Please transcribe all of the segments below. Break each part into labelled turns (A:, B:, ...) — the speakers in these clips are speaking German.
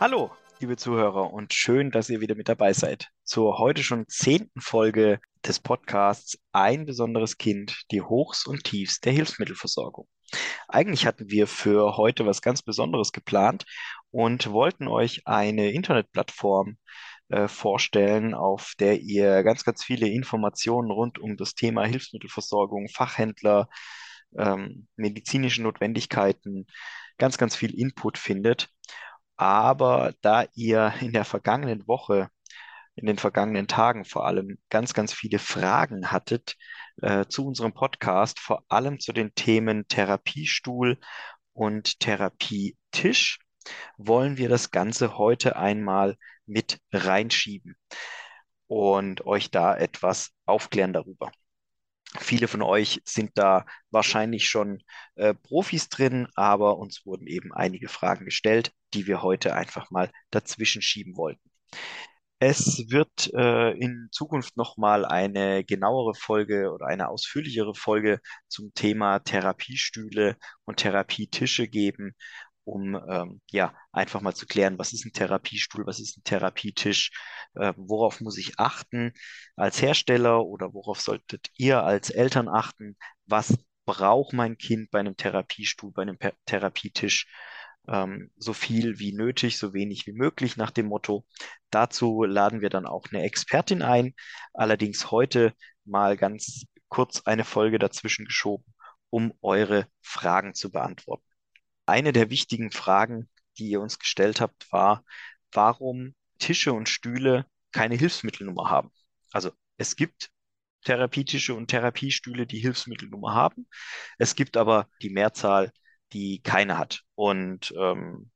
A: Hallo, liebe Zuhörer, und schön, dass ihr wieder mit dabei seid. Zur heute schon zehnten Folge des Podcasts Ein besonderes Kind, die Hochs und Tiefs der Hilfsmittelversorgung. Eigentlich hatten wir für heute was ganz Besonderes geplant und wollten euch eine Internetplattform äh, vorstellen, auf der ihr ganz, ganz viele Informationen rund um das Thema Hilfsmittelversorgung, Fachhändler, ähm, medizinische Notwendigkeiten, ganz, ganz viel Input findet. Aber da ihr in der vergangenen Woche, in den vergangenen Tagen vor allem ganz, ganz viele Fragen hattet äh, zu unserem Podcast, vor allem zu den Themen Therapiestuhl und Therapietisch, wollen wir das Ganze heute einmal mit reinschieben und euch da etwas aufklären darüber. Viele von euch sind da wahrscheinlich schon äh, Profis drin, aber uns wurden eben einige Fragen gestellt, die wir heute einfach mal dazwischen schieben wollten. Es wird äh, in Zukunft nochmal eine genauere Folge oder eine ausführlichere Folge zum Thema Therapiestühle und Therapietische geben, um ähm, ja einfach mal zu klären, was ist ein Therapiestuhl, was ist ein Therapietisch, äh, worauf muss ich achten als Hersteller oder worauf solltet ihr als Eltern achten, was braucht mein Kind bei einem Therapiestuhl, bei einem per Therapietisch, ähm, so viel wie nötig, so wenig wie möglich nach dem Motto. Dazu laden wir dann auch eine Expertin ein, allerdings heute mal ganz kurz eine Folge dazwischen geschoben, um eure Fragen zu beantworten. Eine der wichtigen Fragen, die ihr uns gestellt habt, war, warum Tische und Stühle keine Hilfsmittelnummer haben. Also es gibt Therapietische und Therapiestühle, die Hilfsmittelnummer haben. Es gibt aber die Mehrzahl, die keine hat. Und ähm,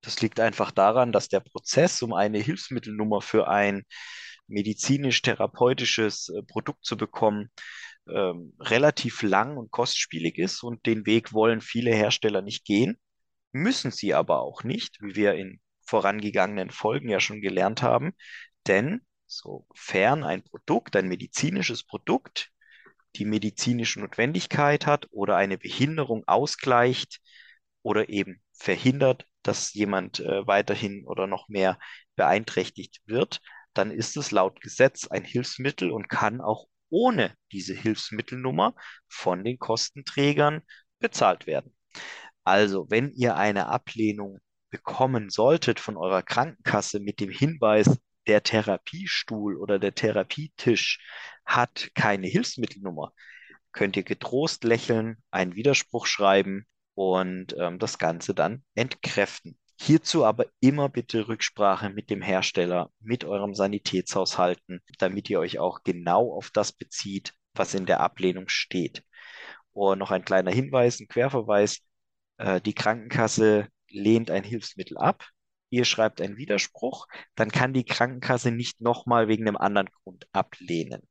A: das liegt einfach daran, dass der Prozess, um eine Hilfsmittelnummer für ein medizinisch-therapeutisches äh, Produkt zu bekommen, ähm, relativ lang und kostspielig ist und den Weg wollen viele Hersteller nicht gehen, müssen sie aber auch nicht, wie wir in vorangegangenen Folgen ja schon gelernt haben, denn sofern ein Produkt, ein medizinisches Produkt, die medizinische Notwendigkeit hat oder eine Behinderung ausgleicht oder eben verhindert, dass jemand äh, weiterhin oder noch mehr beeinträchtigt wird, dann ist es laut Gesetz ein Hilfsmittel und kann auch ohne diese Hilfsmittelnummer von den Kostenträgern bezahlt werden. Also, wenn ihr eine Ablehnung bekommen solltet von eurer Krankenkasse mit dem Hinweis, der Therapiestuhl oder der Therapietisch hat keine Hilfsmittelnummer, könnt ihr getrost lächeln, einen Widerspruch schreiben und ähm, das Ganze dann entkräften. Hierzu aber immer bitte Rücksprache mit dem Hersteller, mit eurem Sanitätshaushalten, damit ihr euch auch genau auf das bezieht, was in der Ablehnung steht. Und noch ein kleiner Hinweis, ein Querverweis. Äh, die Krankenkasse lehnt ein Hilfsmittel ab. Ihr schreibt einen Widerspruch, dann kann die Krankenkasse nicht nochmal wegen einem anderen Grund ablehnen.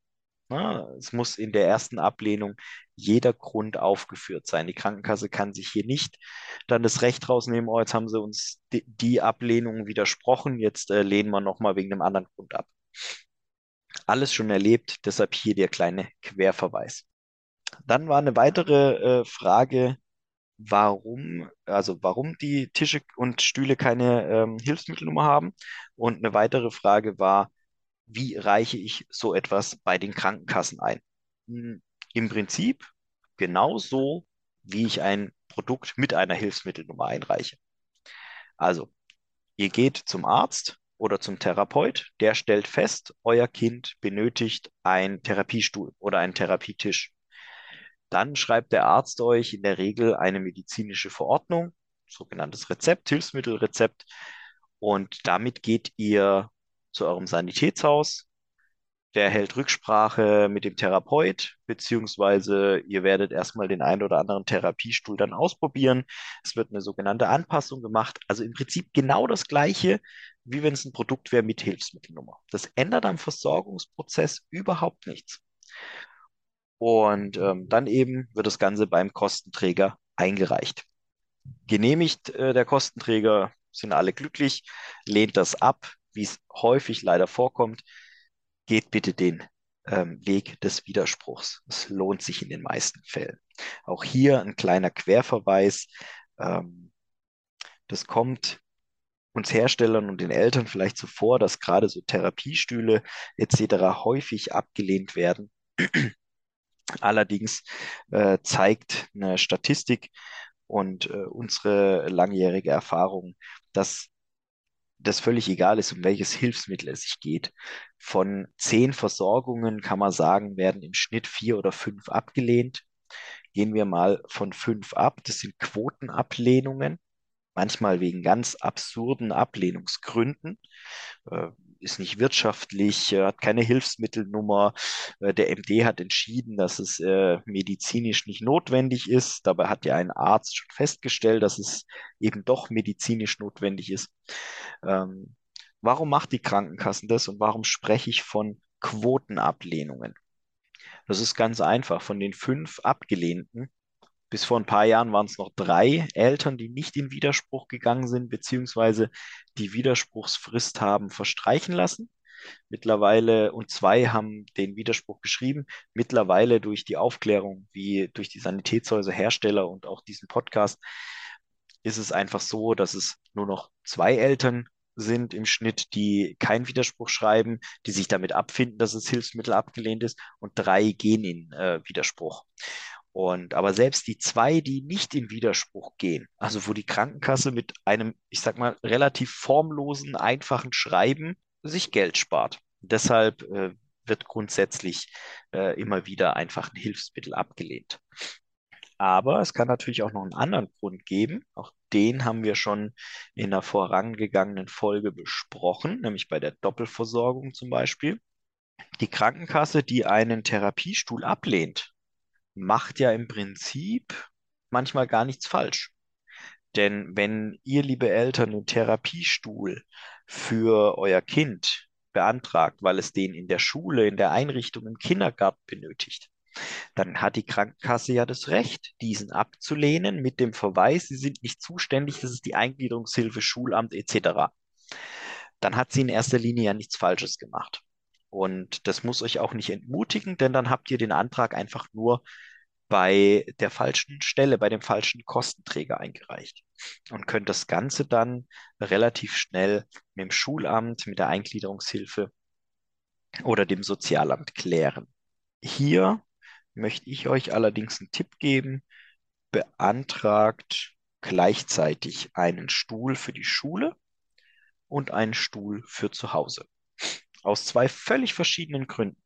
A: Na, es muss in der ersten Ablehnung jeder Grund aufgeführt sein. Die Krankenkasse kann sich hier nicht dann das Recht rausnehmen, oh, jetzt haben sie uns die, die Ablehnung widersprochen, jetzt äh, lehnen wir nochmal wegen einem anderen Grund ab. Alles schon erlebt, deshalb hier der kleine Querverweis. Dann war eine weitere äh, Frage, warum, also warum die Tische und Stühle keine ähm, Hilfsmittelnummer haben. Und eine weitere Frage war, wie reiche ich so etwas bei den Krankenkassen ein? Hm, Im Prinzip genauso, wie ich ein Produkt mit einer Hilfsmittelnummer einreiche. Also, ihr geht zum Arzt oder zum Therapeut, der stellt fest, euer Kind benötigt einen Therapiestuhl oder einen Therapietisch. Dann schreibt der Arzt euch in der Regel eine medizinische Verordnung, sogenanntes Rezept, Hilfsmittelrezept, und damit geht ihr zu eurem Sanitätshaus. Der hält Rücksprache mit dem Therapeut, beziehungsweise ihr werdet erstmal den einen oder anderen Therapiestuhl dann ausprobieren. Es wird eine sogenannte Anpassung gemacht. Also im Prinzip genau das Gleiche, wie wenn es ein Produkt wäre mit Hilfsmittelnummer. Das ändert am Versorgungsprozess überhaupt nichts. Und ähm, dann eben wird das Ganze beim Kostenträger eingereicht. Genehmigt äh, der Kostenträger, sind alle glücklich, lehnt das ab, wie es häufig leider vorkommt, geht bitte den ähm, Weg des Widerspruchs. Es lohnt sich in den meisten Fällen. Auch hier ein kleiner Querverweis. Ähm, das kommt uns Herstellern und den Eltern vielleicht so vor, dass gerade so Therapiestühle etc. häufig abgelehnt werden. Allerdings äh, zeigt eine Statistik und äh, unsere langjährige Erfahrung, dass das völlig egal ist, um welches Hilfsmittel es sich geht. Von zehn Versorgungen kann man sagen, werden im Schnitt vier oder fünf abgelehnt. Gehen wir mal von fünf ab. Das sind Quotenablehnungen, manchmal wegen ganz absurden Ablehnungsgründen. Äh, ist nicht wirtschaftlich, äh, hat keine Hilfsmittelnummer. Äh, der MD hat entschieden, dass es äh, medizinisch nicht notwendig ist. Dabei hat ja ein Arzt schon festgestellt, dass es eben doch medizinisch notwendig ist. Ähm, warum macht die Krankenkassen das und warum spreche ich von Quotenablehnungen? Das ist ganz einfach. Von den fünf abgelehnten bis vor ein paar Jahren waren es noch drei Eltern, die nicht in Widerspruch gegangen sind, beziehungsweise die Widerspruchsfrist haben verstreichen lassen. Mittlerweile, und zwei haben den Widerspruch geschrieben. Mittlerweile durch die Aufklärung, wie durch die Sanitätshäuser, Hersteller und auch diesen Podcast, ist es einfach so, dass es nur noch zwei Eltern sind im Schnitt, die keinen Widerspruch schreiben, die sich damit abfinden, dass das Hilfsmittel abgelehnt ist, und drei gehen in äh, Widerspruch. Und aber selbst die zwei, die nicht in Widerspruch gehen, also wo die Krankenkasse mit einem, ich sag mal, relativ formlosen, einfachen Schreiben sich Geld spart. Deshalb äh, wird grundsätzlich äh, immer wieder einfach ein Hilfsmittel abgelehnt. Aber es kann natürlich auch noch einen anderen Grund geben. Auch den haben wir schon in der vorangegangenen Folge besprochen, nämlich bei der Doppelversorgung zum Beispiel. Die Krankenkasse, die einen Therapiestuhl ablehnt, macht ja im Prinzip manchmal gar nichts falsch. Denn wenn ihr, liebe Eltern, einen Therapiestuhl für euer Kind beantragt, weil es den in der Schule, in der Einrichtung, im Kindergarten benötigt, dann hat die Krankenkasse ja das Recht, diesen abzulehnen mit dem Verweis, sie sind nicht zuständig, das ist die Eingliederungshilfe, Schulamt etc. Dann hat sie in erster Linie ja nichts Falsches gemacht. Und das muss euch auch nicht entmutigen, denn dann habt ihr den Antrag einfach nur bei der falschen Stelle, bei dem falschen Kostenträger eingereicht und könnt das Ganze dann relativ schnell mit dem Schulamt, mit der Eingliederungshilfe oder dem Sozialamt klären. Hier möchte ich euch allerdings einen Tipp geben. Beantragt gleichzeitig einen Stuhl für die Schule und einen Stuhl für zu Hause. Aus zwei völlig verschiedenen Gründen.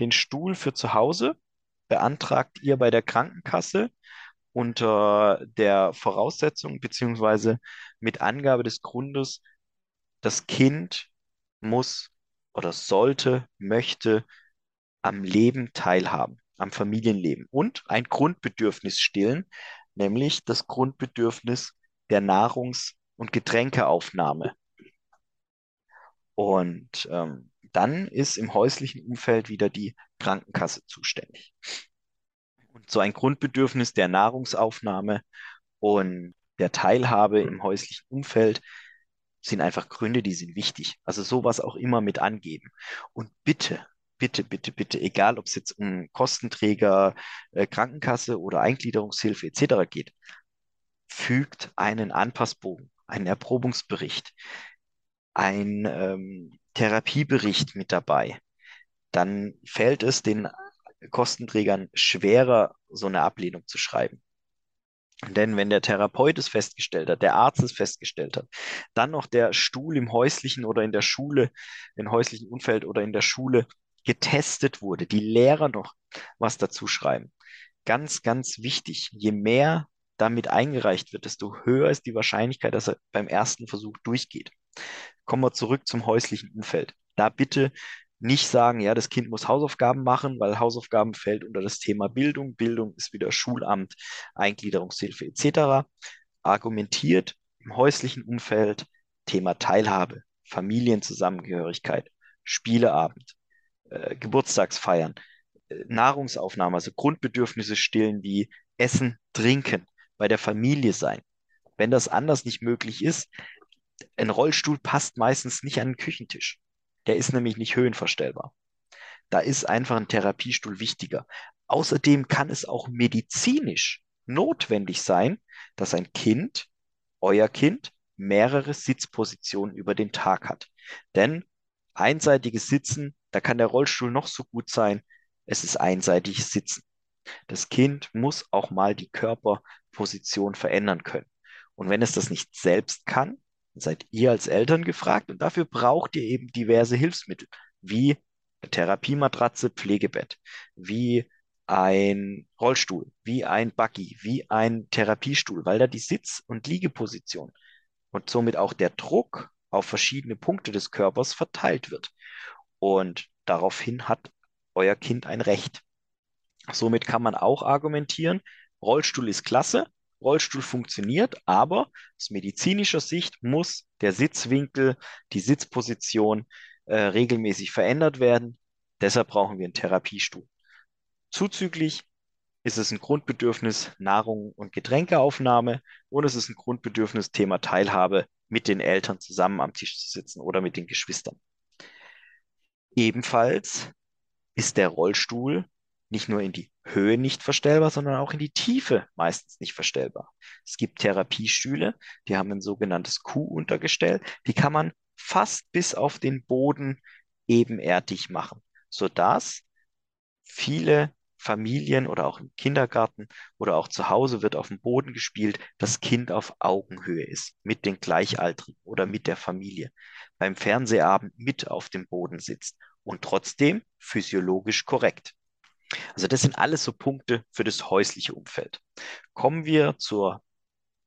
A: Den Stuhl für zu Hause beantragt ihr bei der Krankenkasse unter der Voraussetzung beziehungsweise mit Angabe des Grundes, das Kind muss oder sollte, möchte am Leben teilhaben, am Familienleben und ein Grundbedürfnis stillen, nämlich das Grundbedürfnis der Nahrungs- und Getränkeaufnahme. Und ähm, dann ist im häuslichen Umfeld wieder die Krankenkasse zuständig. Und so ein Grundbedürfnis der Nahrungsaufnahme und der Teilhabe im häuslichen Umfeld sind einfach Gründe, die sind wichtig. Also sowas auch immer mit angeben. Und bitte, bitte, bitte, bitte, egal ob es jetzt um Kostenträger, äh, Krankenkasse oder Eingliederungshilfe etc. geht, fügt einen Anpassbogen, einen Erprobungsbericht, ein ähm, Therapiebericht mit dabei, dann fällt es den Kostenträgern schwerer, so eine Ablehnung zu schreiben. Denn wenn der Therapeut es festgestellt hat, der Arzt es festgestellt hat, dann noch der Stuhl im häuslichen oder in der Schule, im häuslichen Umfeld oder in der Schule getestet wurde, die Lehrer noch was dazu schreiben. Ganz, ganz wichtig, je mehr damit eingereicht wird, desto höher ist die Wahrscheinlichkeit, dass er beim ersten Versuch durchgeht. Kommen wir zurück zum häuslichen Umfeld. Da bitte nicht sagen, ja, das Kind muss Hausaufgaben machen, weil Hausaufgaben fällt unter das Thema Bildung. Bildung ist wieder Schulamt, Eingliederungshilfe etc. Argumentiert im häuslichen Umfeld Thema Teilhabe, Familienzusammengehörigkeit, Spieleabend, äh, Geburtstagsfeiern, äh, Nahrungsaufnahme, also Grundbedürfnisse stillen wie Essen, Trinken, bei der Familie sein. Wenn das anders nicht möglich ist, ein Rollstuhl passt meistens nicht an den Küchentisch. Der ist nämlich nicht höhenverstellbar. Da ist einfach ein Therapiestuhl wichtiger. Außerdem kann es auch medizinisch notwendig sein, dass ein Kind, euer Kind, mehrere Sitzpositionen über den Tag hat. Denn einseitiges Sitzen, da kann der Rollstuhl noch so gut sein, es ist einseitiges Sitzen. Das Kind muss auch mal die Körperposition verändern können. Und wenn es das nicht selbst kann, seid ihr als Eltern gefragt und dafür braucht ihr eben diverse Hilfsmittel, wie eine Therapiematratze, Pflegebett, wie ein Rollstuhl, wie ein Buggy, wie ein Therapiestuhl, weil da die Sitz- und Liegeposition und somit auch der Druck auf verschiedene Punkte des Körpers verteilt wird. Und daraufhin hat euer Kind ein Recht. Somit kann man auch argumentieren, Rollstuhl ist klasse, Rollstuhl funktioniert, aber aus medizinischer Sicht muss der Sitzwinkel, die Sitzposition äh, regelmäßig verändert werden. Deshalb brauchen wir einen Therapiestuhl. Zuzüglich ist es ein Grundbedürfnis Nahrung und Getränkeaufnahme und es ist ein Grundbedürfnis Thema Teilhabe mit den Eltern zusammen am Tisch zu sitzen oder mit den Geschwistern. Ebenfalls ist der Rollstuhl nicht nur in die Höhe nicht verstellbar, sondern auch in die Tiefe meistens nicht verstellbar. Es gibt Therapiestühle, die haben ein sogenanntes Q-Untergestell, die kann man fast bis auf den Boden ebenerdig machen, sodass viele Familien oder auch im Kindergarten oder auch zu Hause wird auf dem Boden gespielt, das Kind auf Augenhöhe ist mit den Gleichaltrigen oder mit der Familie, beim Fernsehabend mit auf dem Boden sitzt und trotzdem physiologisch korrekt. Also das sind alles so Punkte für das häusliche Umfeld. Kommen wir zur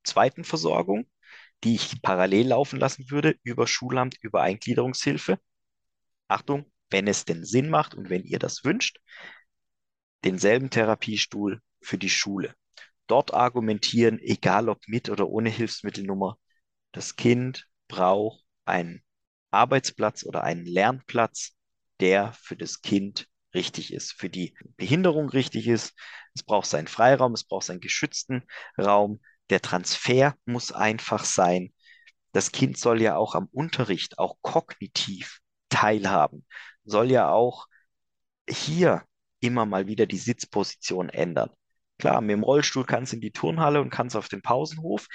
A: zweiten Versorgung, die ich parallel laufen lassen würde über Schulamt, über Eingliederungshilfe. Achtung, wenn es denn Sinn macht und wenn ihr das wünscht, denselben Therapiestuhl für die Schule. Dort argumentieren, egal ob mit oder ohne Hilfsmittelnummer, das Kind braucht einen Arbeitsplatz oder einen Lernplatz, der für das Kind richtig ist, für die Behinderung richtig ist. Es braucht seinen Freiraum, es braucht seinen geschützten Raum. Der Transfer muss einfach sein. Das Kind soll ja auch am Unterricht, auch kognitiv teilhaben, soll ja auch hier immer mal wieder die Sitzposition ändern. Klar, mit dem Rollstuhl kann es in die Turnhalle und kann auf den Pausenhof,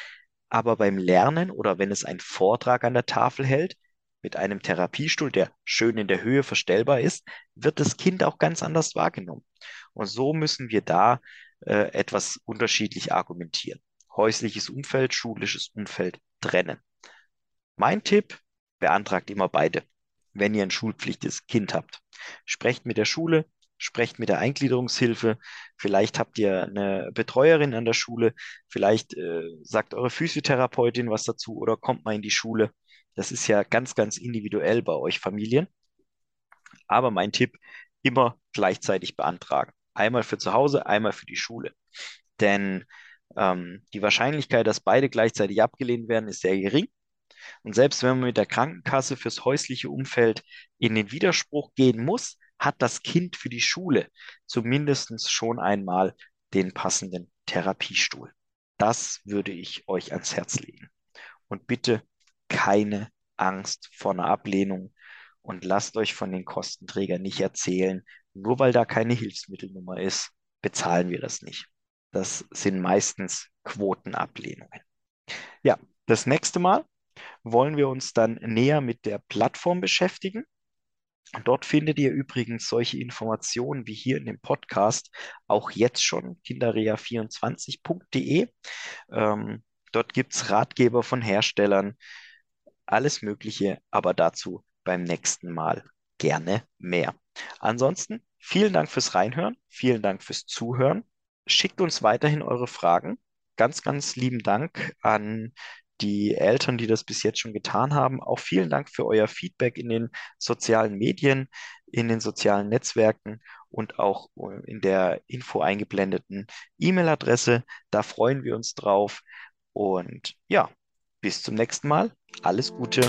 A: aber beim Lernen oder wenn es einen Vortrag an der Tafel hält, mit einem Therapiestuhl, der schön in der Höhe verstellbar ist, wird das Kind auch ganz anders wahrgenommen. Und so müssen wir da äh, etwas unterschiedlich argumentieren. Häusliches Umfeld, schulisches Umfeld trennen. Mein Tipp, beantragt immer beide, wenn ihr ein schulpflichtiges Kind habt. Sprecht mit der Schule, sprecht mit der Eingliederungshilfe, vielleicht habt ihr eine Betreuerin an der Schule, vielleicht äh, sagt eure Physiotherapeutin was dazu oder kommt mal in die Schule. Das ist ja ganz, ganz individuell bei euch Familien. Aber mein Tipp, immer gleichzeitig beantragen. Einmal für zu Hause, einmal für die Schule. Denn ähm, die Wahrscheinlichkeit, dass beide gleichzeitig abgelehnt werden, ist sehr gering. Und selbst wenn man mit der Krankenkasse fürs häusliche Umfeld in den Widerspruch gehen muss, hat das Kind für die Schule zumindest schon einmal den passenden Therapiestuhl. Das würde ich euch ans Herz legen. Und bitte keine Angst vor einer Ablehnung und lasst euch von den Kostenträgern nicht erzählen, nur weil da keine Hilfsmittelnummer ist, bezahlen wir das nicht. Das sind meistens Quotenablehnungen. Ja, das nächste Mal wollen wir uns dann näher mit der Plattform beschäftigen. Dort findet ihr übrigens solche Informationen wie hier in dem Podcast auch jetzt schon kinderrea24.de. Ähm, dort gibt es Ratgeber von Herstellern, alles Mögliche, aber dazu beim nächsten Mal gerne mehr. Ansonsten vielen Dank fürs Reinhören, vielen Dank fürs Zuhören. Schickt uns weiterhin eure Fragen. Ganz, ganz lieben Dank an die Eltern, die das bis jetzt schon getan haben. Auch vielen Dank für euer Feedback in den sozialen Medien, in den sozialen Netzwerken und auch in der Info eingeblendeten E-Mail-Adresse. Da freuen wir uns drauf. Und ja, bis zum nächsten Mal. Alles Gute.